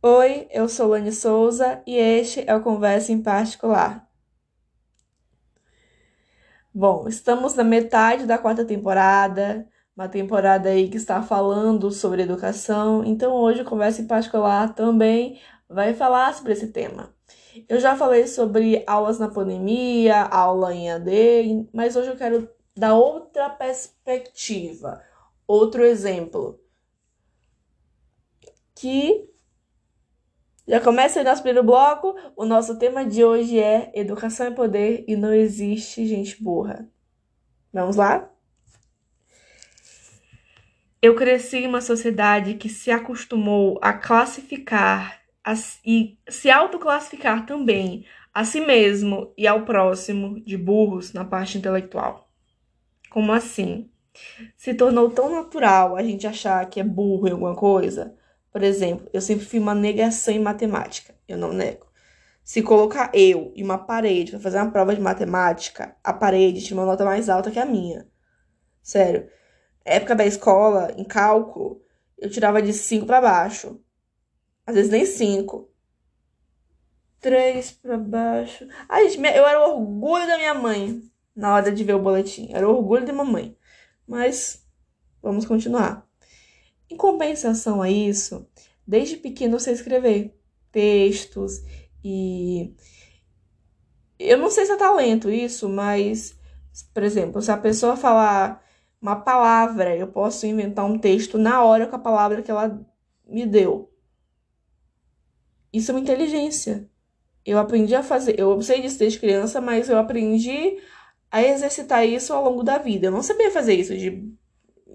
Oi, eu sou Lani Souza e este é o Conversa em Particular. Bom, estamos na metade da quarta temporada, uma temporada aí que está falando sobre educação, então hoje o Conversa em Particular também vai falar sobre esse tema. Eu já falei sobre aulas na pandemia, aula em AD, mas hoje eu quero dar outra perspectiva, outro exemplo. Que já começa aí nosso primeiro bloco. O nosso tema de hoje é Educação é Poder e não existe gente burra. Vamos lá? Eu cresci em uma sociedade que se acostumou a classificar as, e se autoclassificar também a si mesmo e ao próximo de burros na parte intelectual. Como assim? Se tornou tão natural a gente achar que é burro em alguma coisa. Por exemplo, eu sempre fui uma negação em matemática. Eu não nego. Se colocar eu e uma parede para fazer uma prova de matemática, a parede tinha uma nota mais alta que a minha. Sério. Época da escola, em cálculo, eu tirava de 5 para baixo. Às vezes nem 5. 3 para baixo. Ai, gente, eu era o orgulho da minha mãe na hora de ver o boletim. Era o orgulho da mamãe. Mas vamos continuar. Em compensação a isso, desde pequeno eu sei escrever textos e eu não sei se é talento isso, mas por exemplo, se a pessoa falar uma palavra, eu posso inventar um texto na hora com a palavra que ela me deu. Isso é uma inteligência. Eu aprendi a fazer, eu sei disso desde criança, mas eu aprendi a exercitar isso ao longo da vida. Eu não sabia fazer isso de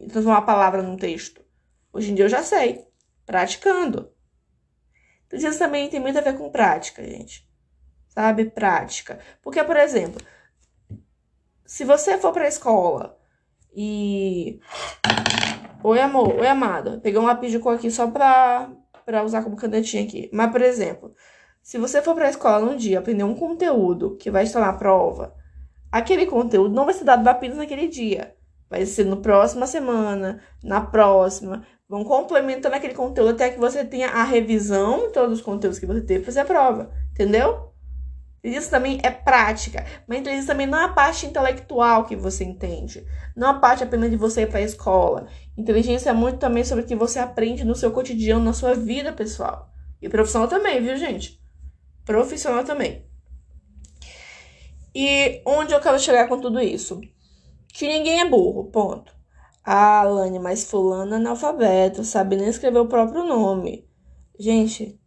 transformar a palavra num texto. Hoje em dia eu já sei, praticando. Isso também tem muito a ver com prática, gente. Sabe? Prática. Porque, por exemplo, se você for pra escola e. Oi, amor. Oi, amada. Peguei um lápis de cor aqui só pra, pra usar como canetinha aqui. Mas, por exemplo, se você for pra escola num dia aprender um conteúdo que vai estar na prova, aquele conteúdo não vai ser dado apenas naquele dia. Vai ser no próxima semana, na próxima. Vão complementando aquele conteúdo até que você tenha a revisão de todos os conteúdos que você teve fazer a prova. Entendeu? Isso também é prática. Mas inteligência também não é a parte intelectual que você entende. Não é a parte apenas de você ir para a escola. Inteligência é muito também sobre o que você aprende no seu cotidiano, na sua vida pessoal. E profissional também, viu, gente? Profissional também. E onde eu quero chegar com tudo isso? Que ninguém é burro, ponto. Ah, Alane, mas fulano é analfabeto, sabe nem escrever o próprio nome. Gente,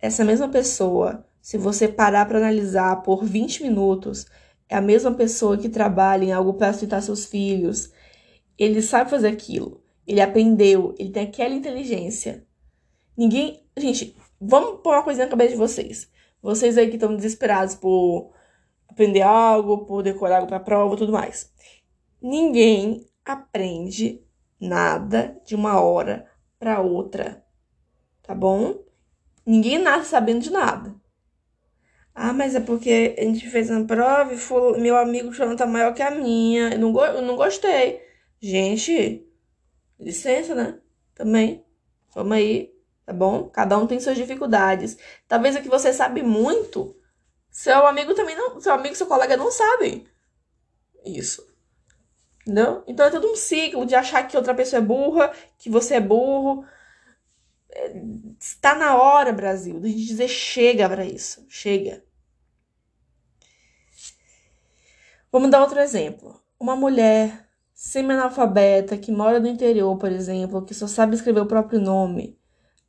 essa mesma pessoa, se você parar para analisar por 20 minutos, é a mesma pessoa que trabalha em algo para sustentar seus filhos. Ele sabe fazer aquilo. Ele aprendeu, ele tem aquela inteligência. Ninguém. Gente, vamos pôr uma coisinha na cabeça de vocês. Vocês aí que estão desesperados por aprender algo, por decorar algo para prova, tudo mais. Ninguém aprende nada de uma hora para outra, tá bom? Ninguém nasce sabendo de nada. Ah, mas é porque a gente fez uma prova e meu amigo chorando tá maior que a minha. Eu não, eu não gostei. Gente, licença, né? Também. Vamos aí, tá bom? Cada um tem suas dificuldades. Talvez o que você sabe muito, seu amigo também não. Seu amigo, seu colega não sabem. Isso. Entendeu? Então é todo um ciclo de achar que outra pessoa é burra, que você é burro. Está na hora, Brasil, de dizer chega para isso. Chega. Vamos dar outro exemplo. Uma mulher semi-analfabeta que mora no interior, por exemplo, que só sabe escrever o próprio nome,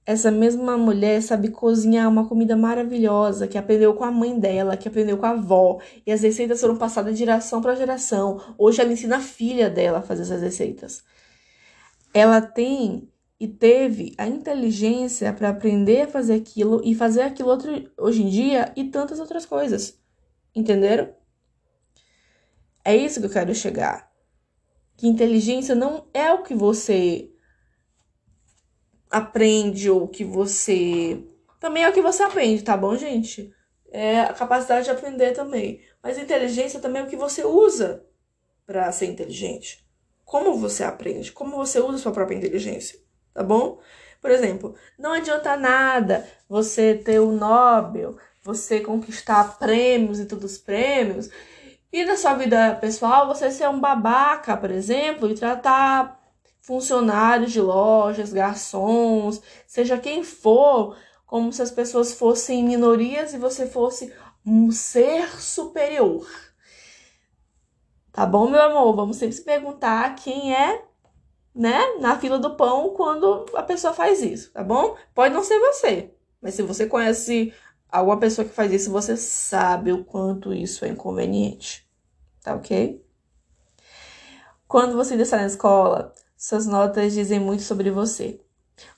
essa mesma mulher sabe cozinhar uma comida maravilhosa que aprendeu com a mãe dela, que aprendeu com a avó, e as receitas foram passadas de geração para geração. Hoje ela ensina a filha dela a fazer essas receitas. Ela tem e teve a inteligência para aprender a fazer aquilo e fazer aquilo outro, hoje em dia e tantas outras coisas. Entenderam? É isso que eu quero chegar. Que inteligência não é o que você aprende ou que você. Também é o que você aprende, tá bom, gente? É a capacidade de aprender também. Mas inteligência também é o que você usa para ser inteligente. Como você aprende, como você usa sua própria inteligência, tá bom? Por exemplo, não adianta nada você ter o Nobel, você conquistar prêmios e todos os prêmios, e na sua vida pessoal você ser um babaca, por exemplo, e tratar funcionários de lojas, garçons, seja quem for, como se as pessoas fossem minorias e você fosse um ser superior. Tá bom, meu amor? Vamos sempre se perguntar quem é, né, na fila do pão quando a pessoa faz isso, tá bom? Pode não ser você, mas se você conhece alguma pessoa que faz isso, você sabe o quanto isso é inconveniente, tá ok? Quando você está na escola, suas notas dizem muito sobre você.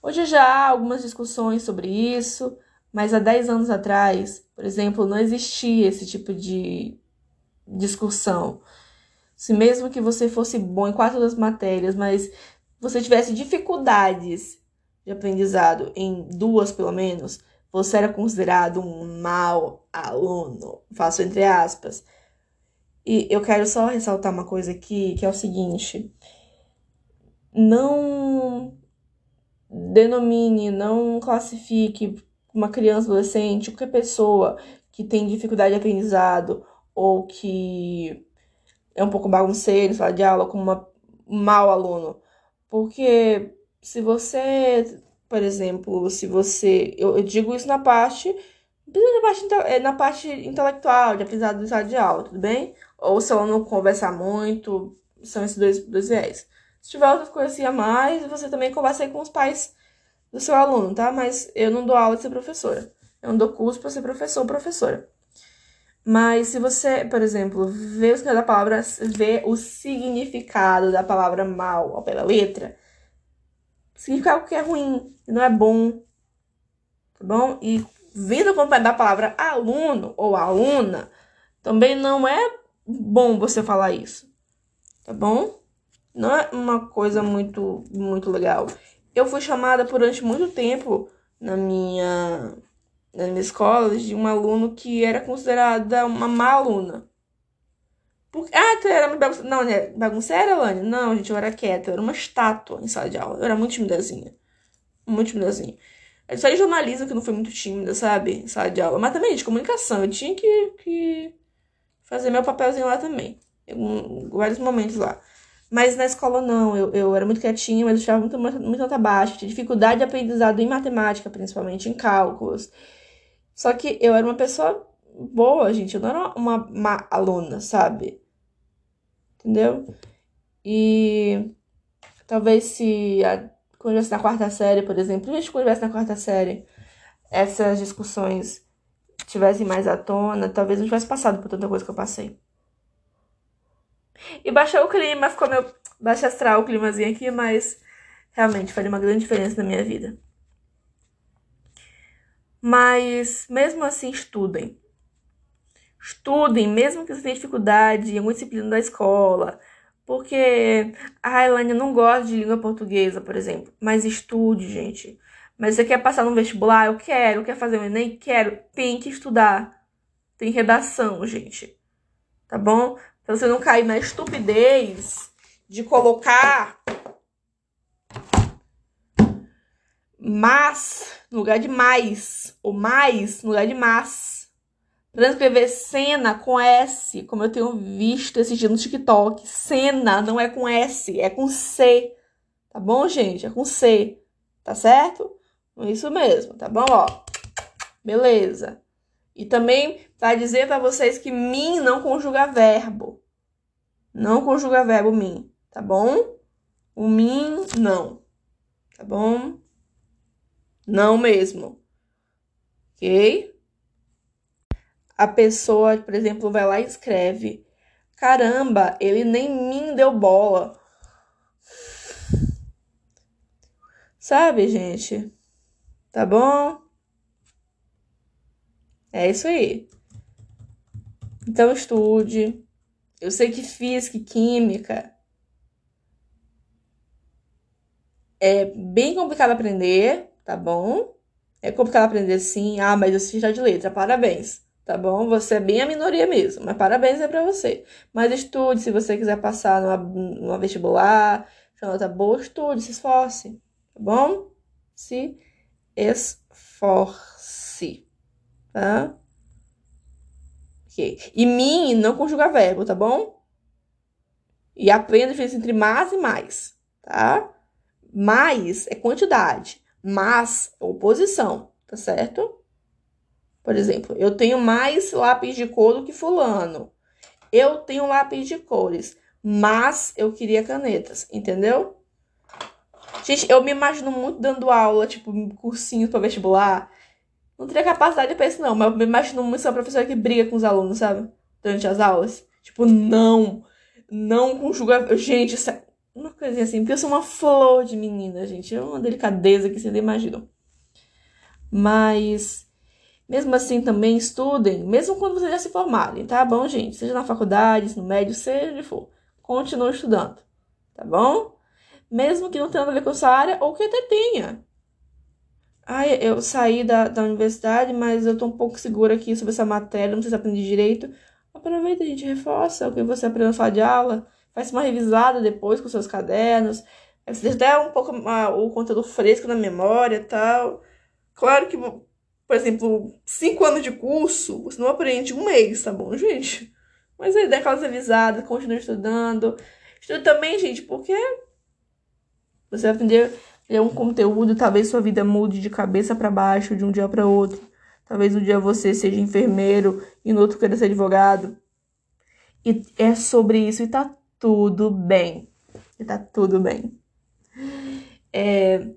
Hoje já há algumas discussões sobre isso, mas há 10 anos atrás, por exemplo, não existia esse tipo de discussão. Se mesmo que você fosse bom em quatro das matérias, mas você tivesse dificuldades de aprendizado em duas pelo menos, você era considerado um mau aluno. Faço entre aspas. E eu quero só ressaltar uma coisa aqui, que é o seguinte: não denomine, não classifique uma criança, adolescente, qualquer pessoa que tem dificuldade de aprendizado ou que é um pouco bagunceiro sala de aula como um mau aluno. Porque se você, por exemplo, se você. Eu, eu digo isso na parte. Na parte, é, na parte intelectual, de aprendizado em sala de aula, tudo bem? Ou se ela não conversar muito, são esses dois, dois viés. Se tiver outras coisas assim a mais, você também conversa com os pais do seu aluno, tá? Mas eu não dou aula de ser professora. Eu não dou curso para ser professor ou professora. Mas se você, por exemplo, vê o significado da palavra, vê o significado da palavra mal pé da letra, significa algo que é ruim, e não é bom. Tá bom? E vindo com da palavra aluno ou aluna, também não é bom você falar isso. Tá bom? Não é uma coisa muito muito legal. Eu fui chamada durante muito tempo na minha na minha escola de um aluno que era considerada uma má aluna. Ah, tu era bagunceira. Não, né? Bagunceira, Lani? Não, gente, eu era quieta. Eu era uma estátua em sala de aula. Eu era muito timidazinha. Muito timidazinha. Eu só de jornalismo que não foi muito tímida, sabe? Em sala de aula. Mas também de comunicação. Eu tinha que, que fazer meu papelzinho lá também. Em vários momentos lá. Mas na escola não, eu, eu era muito quietinha, mas eu estava muito, muito, muito nota baixa. Tinha dificuldade de aprendizado em matemática, principalmente em cálculos. Só que eu era uma pessoa boa, gente. Eu não era uma má aluna, sabe? Entendeu? E talvez se a, quando eu estivesse na quarta série, por exemplo, principalmente quando eu estivesse na quarta série, essas discussões tivessem mais à tona, talvez não tivesse passado por tanta coisa que eu passei. E baixou o clima, ficou meu baixo astral o climazinho aqui, mas realmente faria uma grande diferença na minha vida. Mas mesmo assim, estudem. Estudem, mesmo que você tenha dificuldade em alguma disciplina da escola. Porque a Elaine não gosta de língua portuguesa, por exemplo. Mas estude, gente. Mas você quer passar no vestibular? Eu quero. Quer fazer o Enem? Quero. Tem que estudar. Tem redação, gente. Tá bom? Pra você não cair na estupidez de colocar mas no lugar de mais, ou mais no lugar de mas. Transcrever cena com S, como eu tenho visto esse dia no TikTok. Cena não é com S, é com C. Tá bom, gente? É com C. Tá certo? Isso mesmo, tá bom? Ó. Beleza. E também vai dizer para vocês que mim não conjuga verbo. Não conjuga verbo mim, tá bom? O mim não. Tá bom? Não mesmo. Ok? A pessoa, por exemplo, vai lá e escreve: Caramba, ele nem me deu bola. Sabe, gente? Tá bom? É isso aí. Então estude. Eu sei que física e química é bem complicado aprender, tá bom? É complicado aprender sim. Ah, mas eu sei já de letra. Parabéns, tá bom? Você é bem a minoria mesmo, mas parabéns é pra você. Mas estude, se você quiser passar numa, numa vestibular, nota boa, estude, se esforce, tá bom? Se esforce, tá? Ok. E mim não conjuga verbo, tá bom? E aprenda a diferença entre mais e mais, tá? Mais é quantidade, mas é oposição, tá certo? Por exemplo, eu tenho mais lápis de cor do que fulano. Eu tenho lápis de cores, mas eu queria canetas, entendeu? Gente, eu me imagino muito dando aula, tipo, cursinho para vestibular. Não teria capacidade pra isso, não, mas eu me imagino muito ser uma professora que briga com os alunos, sabe? Durante as aulas. Tipo, não, não conjuga. Gente, isso é uma coisinha assim, porque eu sou uma flor de menina, gente. É uma delicadeza que vocês nem imaginam. Mas mesmo assim, também estudem, mesmo quando vocês já se formarem, tá bom, gente? Seja na faculdade, no médio, seja onde for. Continue estudando, tá bom? Mesmo que não tenha nada a ver com essa área, ou que até tenha. Ai, eu saí da, da universidade, mas eu tô um pouco segura aqui sobre essa matéria, não sei se aprendi direito. Aproveita, a gente, reforça o que você aprendeu na sala de aula, faz uma revisada depois com seus cadernos, você até um pouco ah, o conteúdo fresco na memória tal. Claro que por exemplo, cinco anos de curso, você não aprende um mês, tá bom, gente? Mas aí dá aquelas avisadas, continua estudando. Estuda também, gente, porque você vai aprender ler um conteúdo, talvez sua vida mude de cabeça para baixo de um dia para outro. Talvez um dia você seja enfermeiro e no outro queira ser advogado. E é sobre isso e tá tudo bem. E tá tudo bem. É,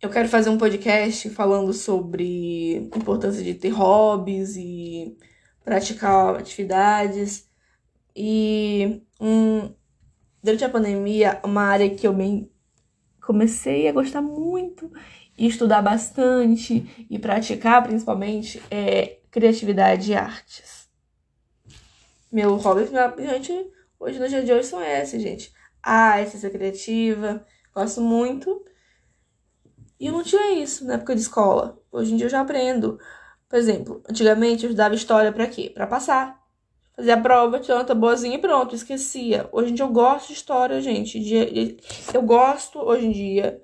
eu quero fazer um podcast falando sobre a importância de ter hobbies e praticar atividades. E um, durante a pandemia, uma área que eu bem comecei a gostar muito e estudar bastante e praticar principalmente é criatividade e artes. Meu hobby, gente, hoje no dia de hoje são esses, gente. Arte, ser criativa, gosto muito. E eu não tinha isso na época de escola. Hoje em dia eu já aprendo. Por exemplo, antigamente eu estudava história para quê? Para passar. Fazia a prova, tinha nota boazinha e pronto, esquecia. Hoje em dia eu gosto de história, gente. Eu gosto hoje em dia.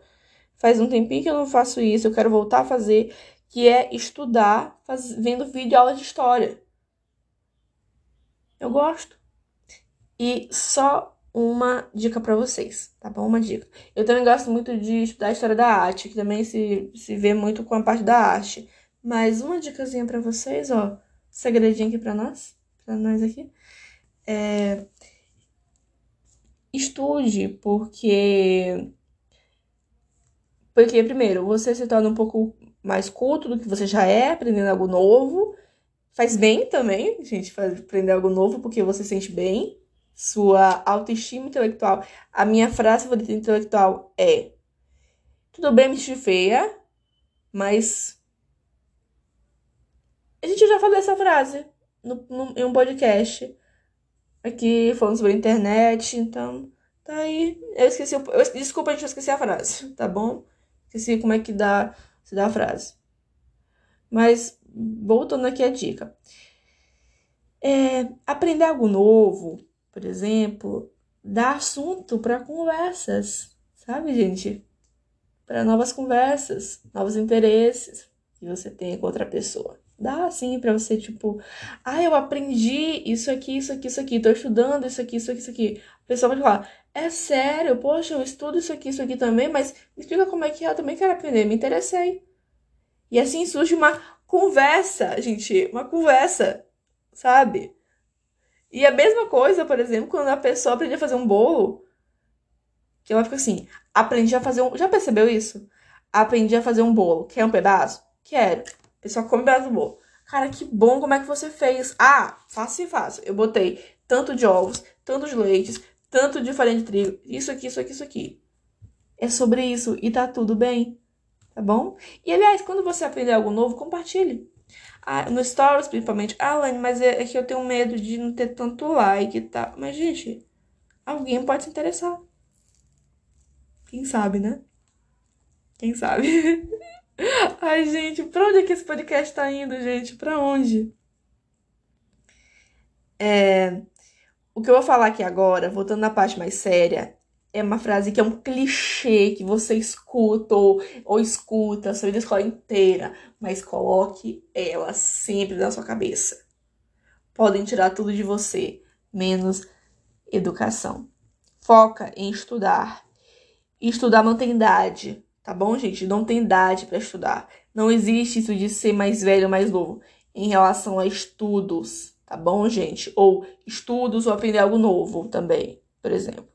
Faz um tempinho que eu não faço isso, eu quero voltar a fazer, que é estudar faz, vendo vídeo aula de história. Eu gosto. E só uma dica para vocês, tá bom? Uma dica. Eu também gosto muito de estudar a história da arte, que também se, se vê muito com a parte da arte. Mas uma dicasinha para vocês, ó, segredinho aqui para nós, nós aqui. É... Estude, porque porque primeiro, você se torna um pouco mais culto do que você já é, aprendendo algo novo. Faz bem também, gente, aprender algo novo porque você se sente bem sua autoestima intelectual. A minha frase favorita intelectual é: Tudo bem me feia, mas. A gente já falou essa frase no, no, em um podcast aqui falando sobre a internet, então. Tá aí. Eu esqueci. Eu, desculpa, gente, eu esqueci a frase, tá bom? Esqueci como é que dá, se dá a frase. Mas, voltando aqui a dica. É, aprender algo novo por exemplo, dá assunto para conversas, sabe, gente? Para novas conversas, novos interesses que você tem com outra pessoa. Dá assim para você, tipo, ah, eu aprendi isso aqui, isso aqui, isso aqui, tô estudando isso aqui, isso aqui, isso aqui. A pessoa vai falar, é sério, poxa, eu estudo isso aqui, isso aqui também, mas me explica como é que é, eu também quero aprender, me interessei. E assim surge uma conversa, gente, uma conversa, sabe? E a mesma coisa, por exemplo, quando a pessoa aprende a fazer um bolo, que ela fica assim, aprendi a fazer um. Já percebeu isso? Aprendi a fazer um bolo. Quer um pedaço? Quero. A pessoa come pedaço do bolo. Cara, que bom, como é que você fez? Ah, fácil e fácil. Eu botei tanto de ovos, tanto de leites, tanto de farinha de trigo, isso aqui, isso aqui, isso aqui. É sobre isso e tá tudo bem. Tá bom? E aliás, quando você aprender algo novo, compartilhe. Ah, no Stories, principalmente. Ah, Lani, mas é, é, que eu tenho medo de não ter tanto like e tal. Mas, gente, alguém pode se interessar. Quem sabe, né? Quem sabe? Ai, gente, pra onde é que esse podcast tá indo, gente? Pra onde? É... O que eu vou falar aqui agora, voltando na parte mais séria, é uma frase que é um clichê que você escuta ou, ou escuta a sua vida escola inteira, mas coloque ela sempre na sua cabeça. Podem tirar tudo de você, menos educação. Foca em estudar. Estudar tem idade, tá bom, gente? Não tem idade para estudar. Não existe isso de ser mais velho ou mais novo em relação a estudos, tá bom, gente? Ou estudos ou aprender algo novo também, por exemplo.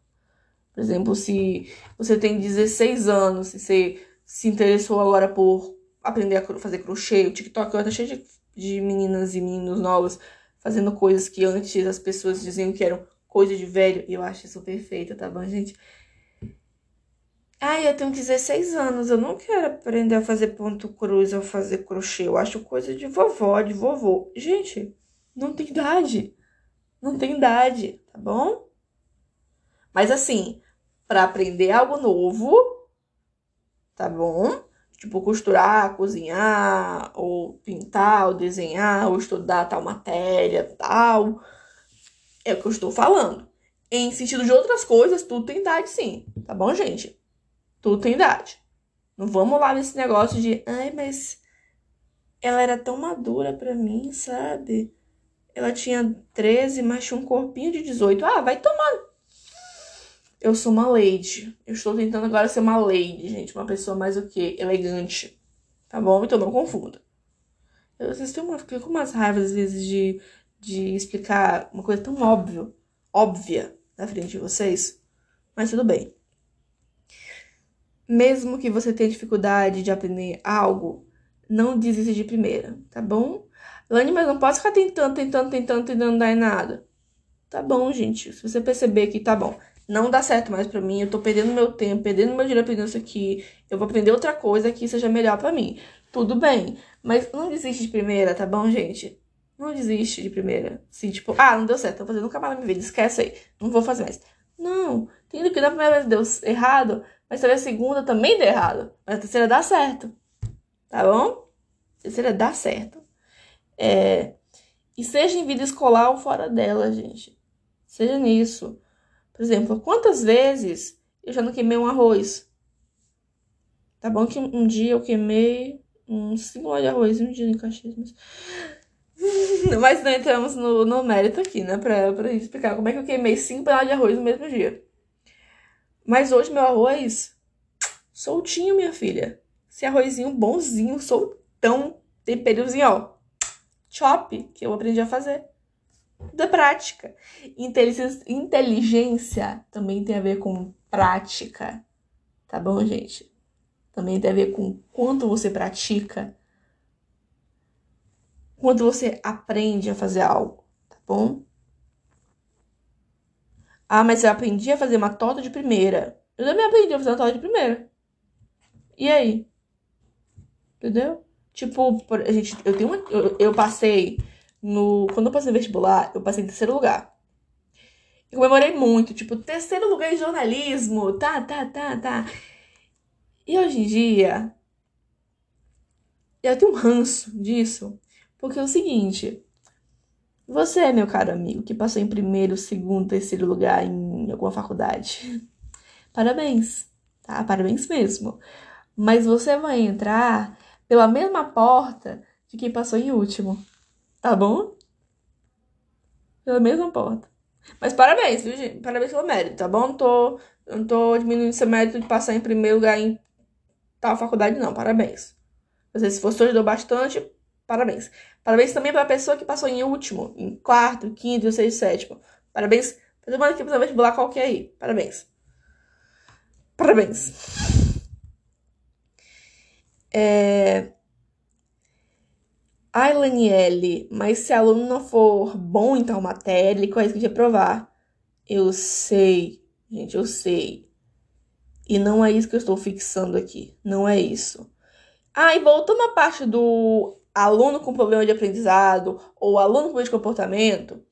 Por exemplo, se você tem 16 anos, se você se interessou agora por aprender a fazer crochê, o TikTok tá cheio de, de meninas e meninos novos fazendo coisas que antes as pessoas diziam que eram coisa de velho. E eu acho isso perfeito, tá bom, gente? Ai, eu tenho 16 anos, eu não quero aprender a fazer ponto cruz ou fazer crochê. Eu acho coisa de vovó, de vovô. Gente, não tem idade. Não tem idade, tá bom? Mas assim, para aprender algo novo, tá bom? Tipo, costurar, cozinhar, ou pintar, ou desenhar, ou estudar tal matéria, tal. É o que eu estou falando. Em sentido de outras coisas, tudo tem idade sim, tá bom, gente? Tudo tem idade. Não vamos lá nesse negócio de, ai, mas ela era tão madura para mim, sabe? Ela tinha 13, mas tinha um corpinho de 18. Ah, vai tomar eu sou uma lady. Eu estou tentando agora ser uma lady, gente. Uma pessoa mais o quê? Elegante. Tá bom? Então não confunda. Eu, vocês têm uma, fico com umas raivas, às vezes, de, de explicar uma coisa tão óbvia na frente de vocês. Mas tudo bem. Mesmo que você tenha dificuldade de aprender algo, não desista de primeira, tá bom? Lani, mas não posso ficar tentando, tentando, tentando, tentando, dar em nada. Tá bom, gente. Se você perceber que tá bom, não dá certo mais para mim, eu tô perdendo meu tempo, perdendo meu dinheiro aprendendo isso aqui, eu vou aprender outra coisa que seja melhor para mim. Tudo bem, mas não desiste de primeira, tá bom, gente? Não desiste de primeira. Assim, tipo, ah, não deu certo, tô fazendo nunca mais na minha vida, esquece aí, não vou fazer mais. Não, tendo que da primeira vez deu errado, mas talvez a segunda também dê errado, mas a terceira dá certo, tá bom? A terceira dá certo. É... E seja em vida escolar ou fora dela, gente. Seja nisso. Por exemplo, quantas vezes eu já não queimei um arroz? Tá bom que um dia eu queimei uns 5 de arroz um dia em Caxias, mas... mas não entramos no, no mérito aqui, né? Pra, pra explicar como é que eu queimei 5 paneladas de arroz no mesmo dia. Mas hoje meu arroz soltinho, minha filha. Esse arrozinho bonzinho, soltão, temperozinho, ó. Chop, que eu aprendi a fazer da prática. Inteligência, também tem a ver com prática, tá bom, gente? Também tem a ver com quanto você pratica, quanto você aprende a fazer algo, tá bom? Ah, mas eu aprendi a fazer uma torta de primeira. Eu também aprendi a fazer uma torta de primeira. E aí? Entendeu? Tipo, a gente, eu tenho uma, eu, eu passei no. Quando eu passei no vestibular, eu passei em terceiro lugar. Eu comemorei muito, tipo, terceiro lugar em jornalismo, tá, tá, tá, tá. E hoje em dia, eu tenho um ranço disso, porque é o seguinte. Você, meu caro amigo, que passou em primeiro, segundo, terceiro lugar em alguma faculdade, parabéns, tá? Parabéns mesmo. Mas você vai entrar pela mesma porta de quem passou em último. Tá bom? Pela mesma porta. Mas parabéns, viu, gente? Parabéns pelo mérito, tá bom? Não tô, não tô diminuindo seu mérito de passar em primeiro lugar em tal faculdade, não. Parabéns. Você, se você ajudou bastante, parabéns. Parabéns também pra pessoa que passou em último, em quarto, quinto, sexto, sétimo. Parabéns pra todo mundo que precisa vestibular qualquer aí. Parabéns. Parabéns. É... Ai, Laniele, mas se aluno não for bom em tal matéria, ele corre de reprovar. Eu sei, gente, eu sei. E não é isso que eu estou fixando aqui. Não é isso. Ah, e voltando à parte do aluno com problema de aprendizado ou aluno com problema de comportamento,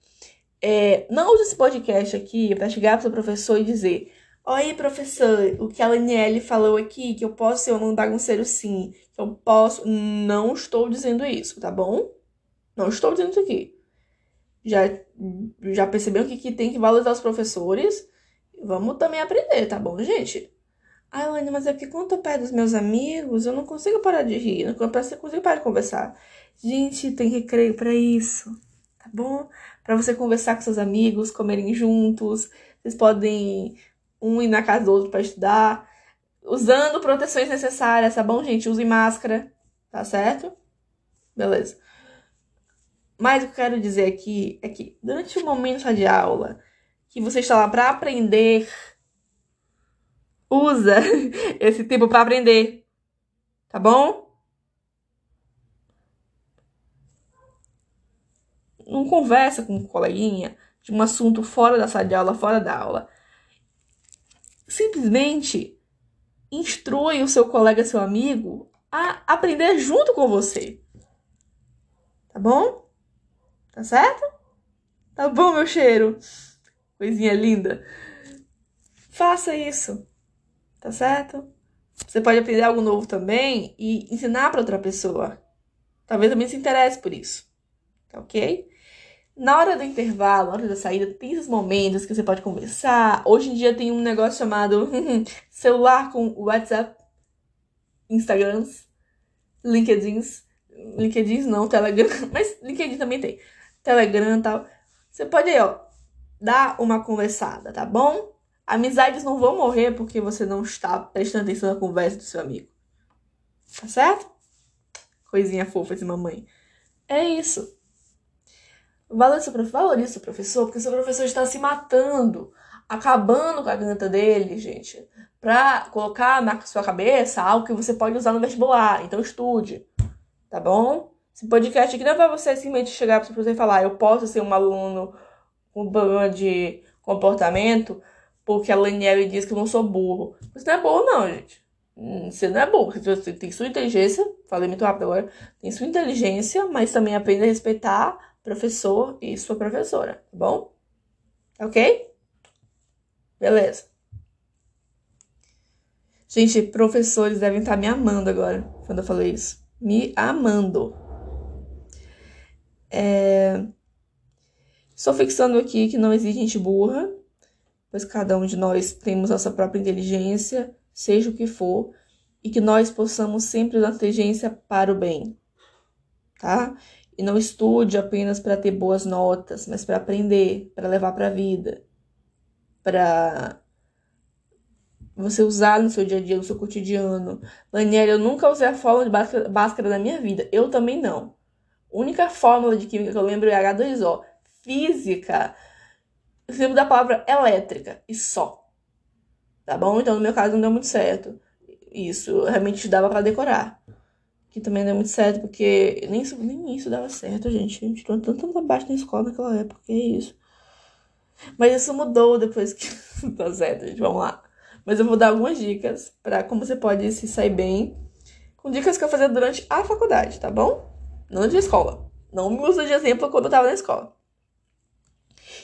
é, não use esse podcast aqui para chegar para o professor e dizer: Oi, professor, o que a Laniele falou aqui, que eu posso ser um aluno bagunceiro sim, que eu posso. Não estou dizendo isso, tá bom? Não estou dizendo isso aqui. Já, já percebeu que, que tem que valorizar os professores, vamos também aprender, tá bom, gente? Ai, Elaine, mas é porque quando eu tô perto dos meus amigos, eu não consigo parar de rir, não consigo parar de conversar. Gente, tem recreio para isso, tá bom? Para você conversar com seus amigos, comerem juntos, vocês podem um ir na casa do outro para estudar, usando proteções necessárias, tá bom, gente? Use máscara, tá certo? Beleza. Mas o que eu quero dizer aqui é que durante o momento de aula, que você está lá para aprender usa esse tempo para aprender. Tá bom? Não conversa com um coleguinha de um assunto fora da sala de aula, fora da aula. Simplesmente instrui o seu colega, seu amigo, a aprender junto com você. Tá bom? Tá certo? Tá bom, meu cheiro? Coisinha linda. Faça isso tá certo? Você pode aprender algo novo também e ensinar para outra pessoa. Talvez também se interesse por isso, tá ok? Na hora do intervalo, na hora da saída, tem esses momentos que você pode conversar. Hoje em dia tem um negócio chamado celular com WhatsApp, Instagrams, LinkedIns. LinkedIn não, Telegram, mas LinkedIn também tem. Telegram e tal. Você pode aí, ó, dar uma conversada, tá bom? Amizades não vão morrer porque você não está prestando atenção na conversa do seu amigo. Tá certo? Coisinha fofa de mamãe. É isso. Valorize valorize seu professor, porque seu professor está se matando, acabando com a garganta dele, gente, pra colocar na sua cabeça algo que você pode usar no vestibular. Então estude, tá bom? Esse podcast aqui não é pra você simplesmente chegar para você e falar, eu posso ser um aluno com problema de comportamento, porque a Laniele diz que eu não sou burro. Você não é burro, não, gente. Hum, você não é burro. Você tem sua inteligência, falei muito rápido agora, tem sua inteligência, mas também aprenda a respeitar professor e sua professora, tá bom? Ok? Beleza. Gente, professores devem estar me amando agora, quando eu falei isso. Me amando. É... Só fixando aqui que não existe gente burra, pois cada um de nós temos nossa própria inteligência, seja o que for, e que nós possamos sempre usar a inteligência para o bem, tá? E não estude apenas para ter boas notas, mas para aprender, para levar para a vida, para você usar no seu dia a dia, no seu cotidiano. Daniela, eu nunca usei a fórmula de Bhaskara na minha vida. Eu também não. A única fórmula de química que eu lembro é H2O. Física eu lembro da palavra elétrica e só. Tá bom? Então, no meu caso, não deu muito certo. Isso realmente dava para decorar. Que também não deu muito certo, porque nem isso, nem isso dava certo, gente. A gente tirou tanto abaixo na escola naquela época, que é isso. Mas isso mudou depois que. tá certo, gente, vamos lá. Mas eu vou dar algumas dicas para como você pode se sair bem. Com dicas que eu fazia durante a faculdade, tá bom? Não de escola. Não me usa de exemplo quando eu tava na escola.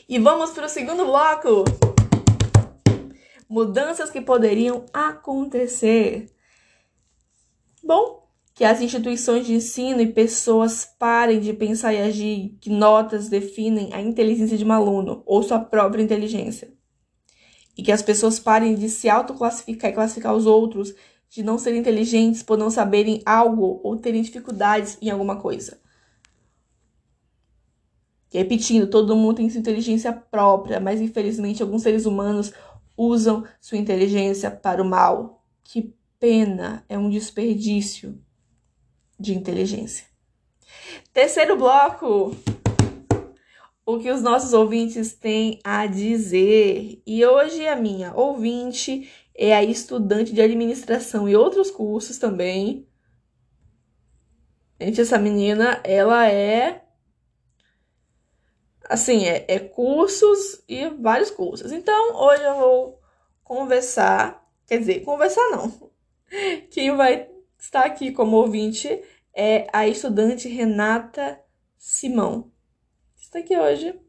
E vamos para o segundo bloco. Mudanças que poderiam acontecer. Bom, que as instituições de ensino e pessoas parem de pensar e agir que notas definem a inteligência de um aluno ou sua própria inteligência. E que as pessoas parem de se autoclassificar e classificar os outros de não serem inteligentes por não saberem algo ou terem dificuldades em alguma coisa. Repetindo, todo mundo tem sua inteligência própria, mas infelizmente alguns seres humanos usam sua inteligência para o mal. Que pena, é um desperdício de inteligência. Terceiro bloco. O que os nossos ouvintes têm a dizer. E hoje a minha ouvinte é a estudante de administração e outros cursos também. Gente, essa menina, ela é assim, é, é cursos e vários cursos. Então, hoje eu vou conversar, quer dizer, conversar não. Quem vai estar aqui como ouvinte é a estudante Renata Simão. Está aqui hoje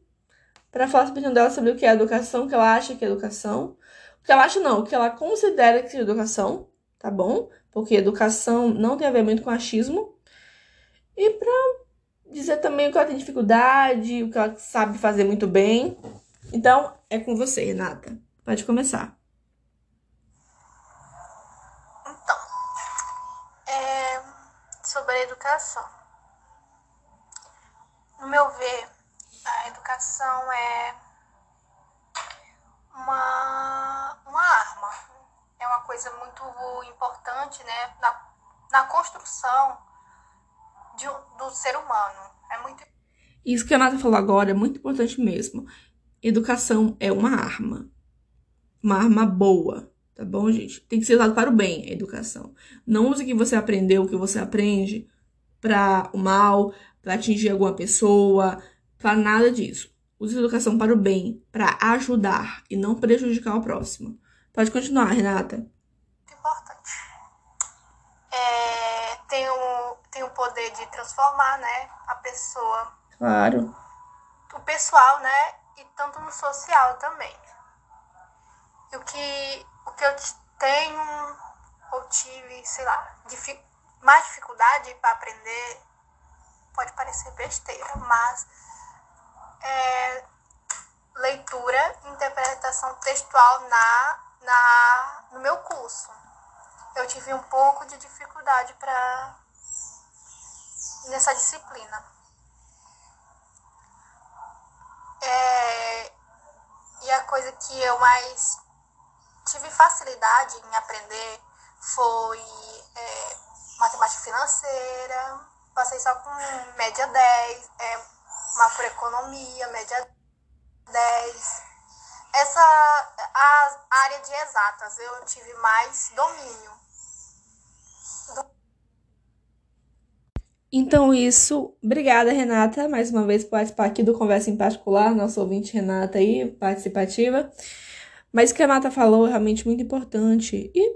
para falar sobre dela sobre o que é educação, o que ela acha que é educação. O que ela acha não, o que ela considera que é educação, tá bom? Porque educação não tem a ver muito com achismo. E para dizer também o que ela tem dificuldade, o que ela sabe fazer muito bem. Então, é com você, Renata. Pode começar. Então, é, sobre a educação. No meu ver, a educação é uma, uma arma. É uma coisa muito importante né, na, na construção de, do ser humano. É muito Isso que a Nata falou agora é muito importante mesmo. Educação é uma arma. Uma arma boa, tá bom, gente? Tem que ser usado para o bem, a educação. Não use o que você aprendeu, o que você aprende para o mal, para atingir alguma pessoa, para nada disso. Use a educação para o bem, para ajudar e não prejudicar o próximo. Pode continuar, Renata. Importante. É, tem, o, tem o poder de transformar, né, a pessoa. Claro. O pessoal, né, e tanto no social também. E o que, o que eu tenho ou tive, sei lá, dific, mais dificuldade para aprender, pode parecer besteira, mas é, leitura interpretação textual na, na, no meu curso. Eu tive um pouco de dificuldade para nessa disciplina. É, e a coisa que eu mais tive facilidade em aprender foi é, matemática financeira, passei só com média 10, é, macroeconomia, média 10. Essa a área de exatas eu tive mais domínio. Então, isso. Obrigada, Renata, mais uma vez por participar aqui do Conversa em Particular, nosso ouvinte Renata aí, participativa. Mas o que a Renata falou é realmente muito importante. E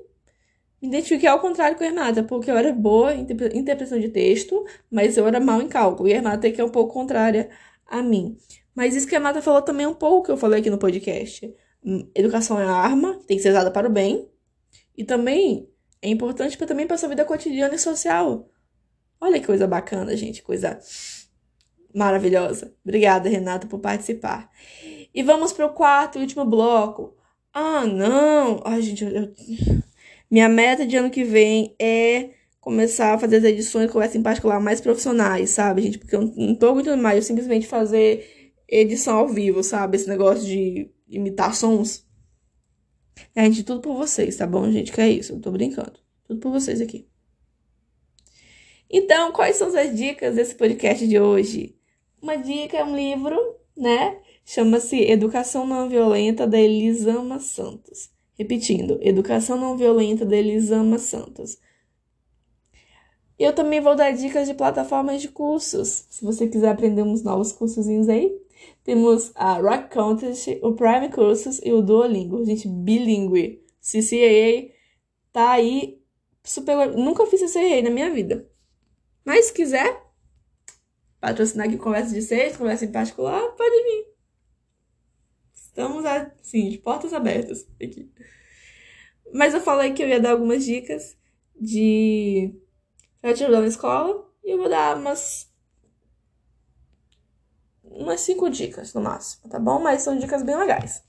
me identifiquei ao contrário com a Renata, porque eu era boa em interpretação de texto, mas eu era mal em cálculo. E a Renata é que é um pouco contrária a mim. Mas isso que a Renata falou também é um pouco que eu falei aqui no podcast. Hum, educação é arma, tem que ser usada para o bem. E também é importante para também para sua vida cotidiana e social. Olha que coisa bacana, gente, coisa maravilhosa. Obrigada, Renata, por participar. E vamos para o quarto e último bloco. Ah, não! Ai, gente, eu, minha meta de ano que vem é começar a fazer as edições conversa em particular mais profissionais, sabe, gente? Porque eu não tô aguentando mais eu simplesmente fazer edição ao vivo, sabe? Esse negócio de imitar sons. É, gente, tudo por vocês, tá bom, gente? Que é isso, eu tô brincando. Tudo por vocês aqui. Então, quais são as dicas desse podcast de hoje? Uma dica é um livro, né? Chama-se Educação Não Violenta, da Elisama Santos. Repetindo, Educação Não Violenta, da Elisama Santos. Eu também vou dar dicas de plataformas de cursos. Se você quiser aprender uns novos cursozinhos aí, temos a Rock Contest, o Prime Cursos e o Duolingo. Gente, bilíngue. CCAA tá aí super. Nunca fiz CCAA na minha vida. Mas se quiser patrocinar aqui conversa de seis, conversa em particular, pode vir. Estamos assim, de portas abertas aqui. Mas eu falei que eu ia dar algumas dicas de pra te ajudar na escola e eu vou dar umas umas cinco dicas no máximo, tá bom? Mas são dicas bem legais.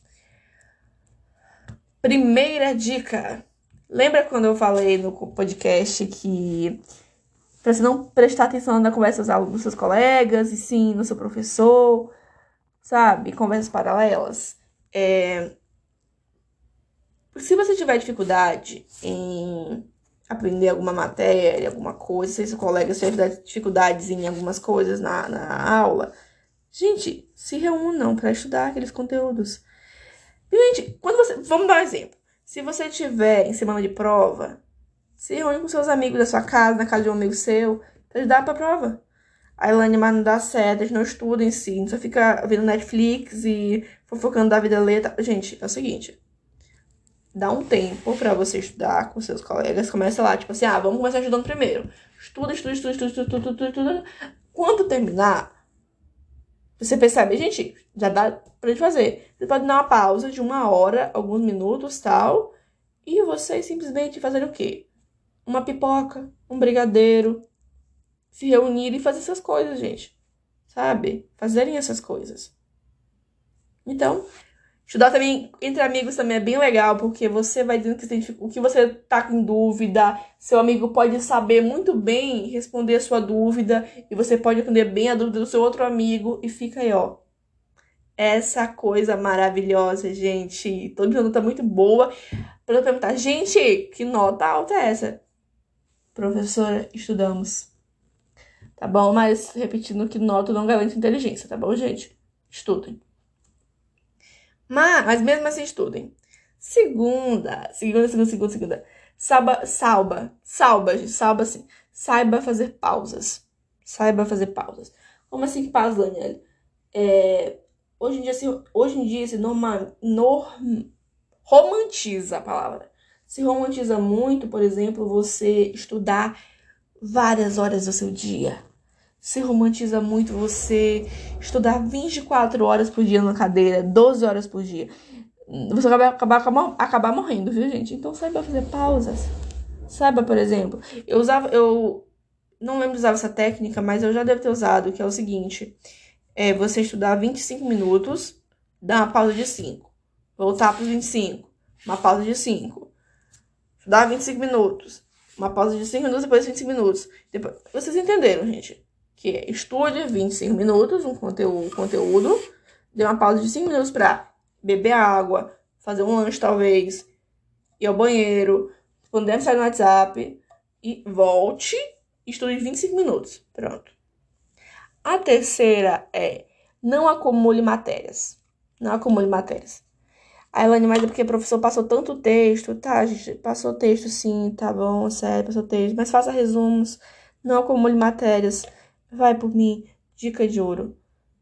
Primeira dica. Lembra quando eu falei no podcast que para você não prestar atenção na conversa dos seus colegas, e sim no seu professor, sabe? Conversas paralelas. É... Se você tiver dificuldade em aprender alguma matéria, alguma coisa, se seu colega tiver dificuldades em algumas coisas na, na aula, gente, se reúnam para estudar aqueles conteúdos. Gente, quando você. Vamos dar um exemplo. Se você tiver em semana de prova, se reúne com seus amigos da sua casa, na casa de um amigo seu, pra ajudar pra prova. A Elaine, mas não dá certo, não estuda em si, só fica vendo Netflix e fofocando da vida letra. Gente, é o seguinte. Dá um tempo para você estudar com seus colegas. Começa lá, tipo assim, ah, vamos começar estudando primeiro. Estuda, estuda, estuda, estuda, estuda, estuda, estuda, estuda. Quando terminar, você percebe, gente, já dá pra gente fazer. Você pode dar uma pausa de uma hora, alguns minutos, tal. E vocês simplesmente fazerem o quê? Uma pipoca, um brigadeiro, se reunirem e fazer essas coisas, gente. Sabe? Fazerem essas coisas. Então, Estudar também entre amigos também é bem legal, porque você vai dizendo que o que você tá com dúvida, seu amigo pode saber muito bem responder a sua dúvida, e você pode responder bem a dúvida do seu outro amigo, e fica aí, ó. Essa coisa maravilhosa, gente. Todo mundo tá muito boa. Pra eu perguntar, gente, que nota alta é essa? Professora, estudamos. Tá bom? Mas repetindo que nota não garante inteligência, tá bom, gente? Estudem. Mas, mas mesmo assim, estudem. Segunda, segunda, segunda, segunda, segunda. Salba, salba, salba, gente, salba assim. Saiba fazer pausas. Saiba fazer pausas. Como assim que pausa, Daniela? É, hoje em dia, se, hoje em dia se norma, norm, romantiza a palavra. Se romantiza muito, por exemplo, você estudar várias horas do seu dia se romantiza muito você estudar 24 horas por dia na cadeira, 12 horas por dia. Você vai acabar, acabar, acabar morrendo, viu, gente? Então saiba fazer pausas. Saiba, por exemplo, eu usava, eu não lembro de usar essa técnica, mas eu já devo ter usado, que é o seguinte: é você estudar 25 minutos, dar uma pausa de 5, voltar para os 25, uma pausa de 5, estudar 25 minutos, uma pausa de 5 minutos, depois 25 minutos. Depois, vocês entenderam, gente? que é estude 25 minutos, um conteúdo, conteúdo dê uma pausa de 5 minutos para beber água, fazer um lanche talvez, ir ao banheiro, responder mensagem no WhatsApp e volte estude 25 minutos. Pronto. A terceira é não acumule matérias. Não acumule matérias. A Elaine, mas é porque o professor passou tanto texto, tá, gente? Passou texto sim, tá bom, sério, passou texto, mas faça resumos, não acumule matérias. Vai por mim, dica de ouro.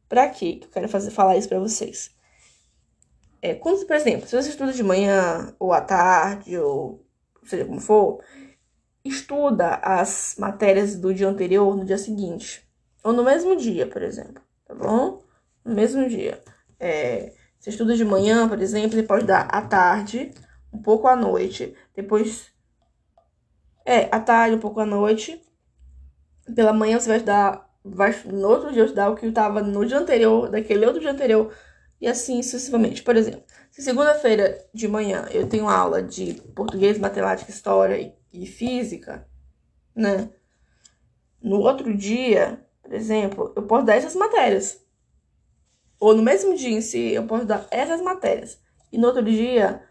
Pra quê que eu quero fazer, falar isso pra vocês? É, quando, por exemplo, se você estuda de manhã, ou à tarde, ou seja como for, estuda as matérias do dia anterior no dia seguinte. Ou no mesmo dia, por exemplo. Tá bom? No mesmo dia. É, você estuda de manhã, por exemplo, você pode dar à tarde, um pouco à noite, depois. É, à tarde, um pouco à noite, pela manhã você vai estudar, vai, no outro dia estudar o que estava no dia anterior, daquele outro dia anterior, e assim sucessivamente. Por exemplo, se segunda-feira de manhã eu tenho aula de português, matemática, história e, e física, né? No outro dia, por exemplo, eu posso dar essas matérias. Ou no mesmo dia em si, eu posso dar essas matérias. E no outro dia,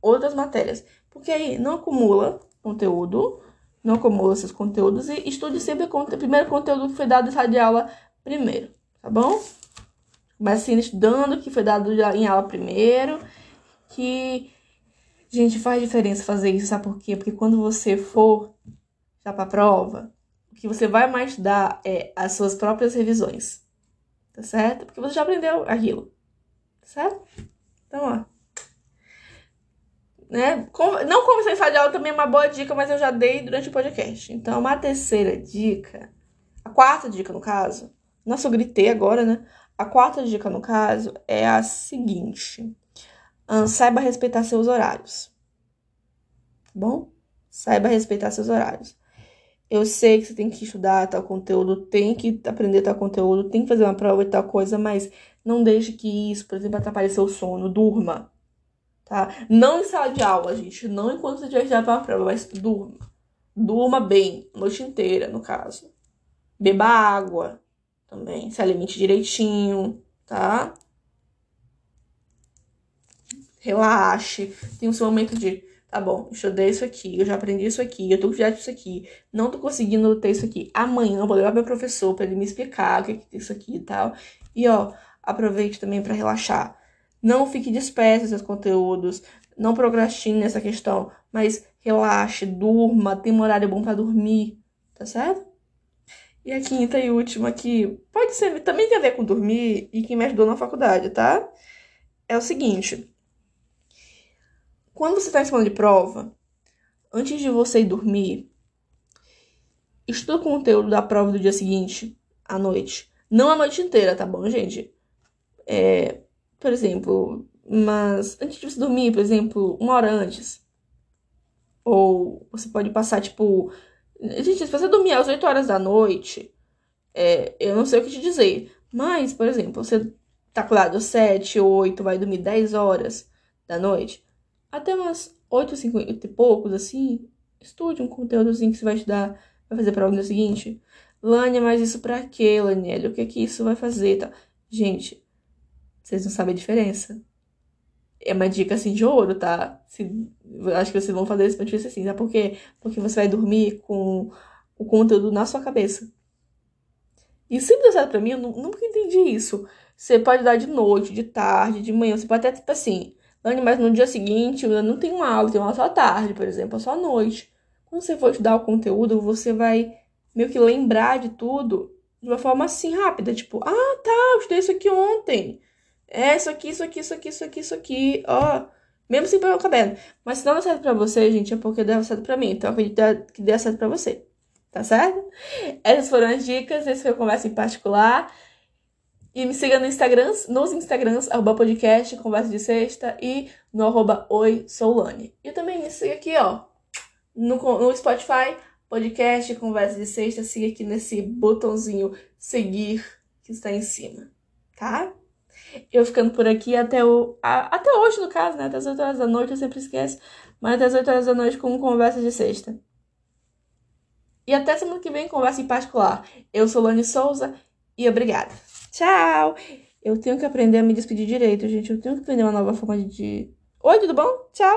outras matérias. Porque aí não acumula conteúdo, não acumula esses conteúdos e estude sempre o primeiro conteúdo que foi dado em sala de aula primeiro, tá bom? Comece estudando o que foi dado em aula primeiro, que, gente, faz diferença fazer isso, sabe por quê? Porque quando você for já pra prova, o que você vai mais dar é as suas próprias revisões, tá certo? Porque você já aprendeu aquilo, tá certo? Então, ó. Né? Não conversar em sala de aula também é uma boa dica, mas eu já dei durante o podcast. Então, uma terceira dica, a quarta dica no caso, nossa, eu gritei agora, né? A quarta dica no caso é a seguinte: saiba respeitar seus horários. Tá bom? Saiba respeitar seus horários. Eu sei que você tem que estudar tal conteúdo, tem que aprender tal conteúdo, tem que fazer uma prova e tal coisa, mas não deixe que isso, por exemplo, atrapalhe seu sono. Durma tá? Não em sala de aula, gente. Não enquanto você estiver estudando para uma prova, mas durma. Durma bem, noite inteira, no caso. Beba água também. Se alimente direitinho, tá? Relaxe. Tem o seu momento de. Tá bom, estudei isso aqui, eu já aprendi isso aqui, eu tô com disso aqui, não tô conseguindo ter isso aqui. Amanhã eu vou levar meu professor para ele me explicar o que é isso aqui e tal. E ó, aproveite também para relaxar não fique disperso seus conteúdos, não procrastine nessa questão, mas relaxe, durma, tem um horário bom para dormir, tá certo? E a quinta e última aqui, pode ser, também tem a ver com dormir e que me ajudou na faculdade, tá? É o seguinte: quando você está em semana de prova, antes de você ir dormir, estuda o conteúdo da prova do dia seguinte, à noite. Não a noite inteira, tá bom, gente? É, por exemplo, mas antes de você dormir, por exemplo, uma hora antes. Ou você pode passar, tipo. Gente, se você dormir às 8 horas da noite, é, eu não sei o que te dizer. Mas, por exemplo, você tá acordado 7, 8, vai dormir 10 horas da noite, até umas 8, 50 e poucos, assim, estude um conteúdozinho que você vai estudar, vai fazer prova no dia seguinte. Lânia, mas isso pra quê, Laniel? O que é que isso vai fazer? Tá? Gente, vocês não sabem a diferença. É uma dica assim de ouro, tá? Se, acho que vocês vão fazer isso pra difícil assim, sabe por quê? Porque você vai dormir com o conteúdo na sua cabeça. E sempre deu certo pra mim, eu nunca entendi isso. Você pode dar de noite, de tarde, de manhã, você pode até, tipo assim, mas no dia seguinte eu não tenho uma aula, tem uma só à tarde, por exemplo, só à noite. Quando você for estudar o conteúdo, você vai meio que lembrar de tudo de uma forma assim rápida, tipo, ah, tá, eu estudei isso aqui ontem. É, isso aqui, isso aqui, isso aqui, isso aqui, isso aqui, ó. Mesmo sem pegar o caderno. Mas se não deu certo pra você, gente, é porque deu certo pra mim. Então eu acredito que deu certo pra você. Tá certo? Essas foram as dicas, esse foi o Conversa em Particular. E me siga no Instagram, nos Instagrams, arroba podcast, conversa de sexta, e no arroba oi, Soulane. E também me siga aqui, ó, no, no Spotify, podcast, conversa de sexta, siga aqui nesse botãozinho seguir que está em cima, tá? Eu ficando por aqui até, o, a, até hoje, no caso, né? Até as 8 horas da noite, eu sempre esqueço. Mas até as 8 horas da noite com conversa de sexta. E até semana que vem, conversa em particular. Eu sou Lani Souza e obrigada. Tchau! Eu tenho que aprender a me despedir direito, gente. Eu tenho que aprender uma nova forma de. Oi, tudo bom? Tchau!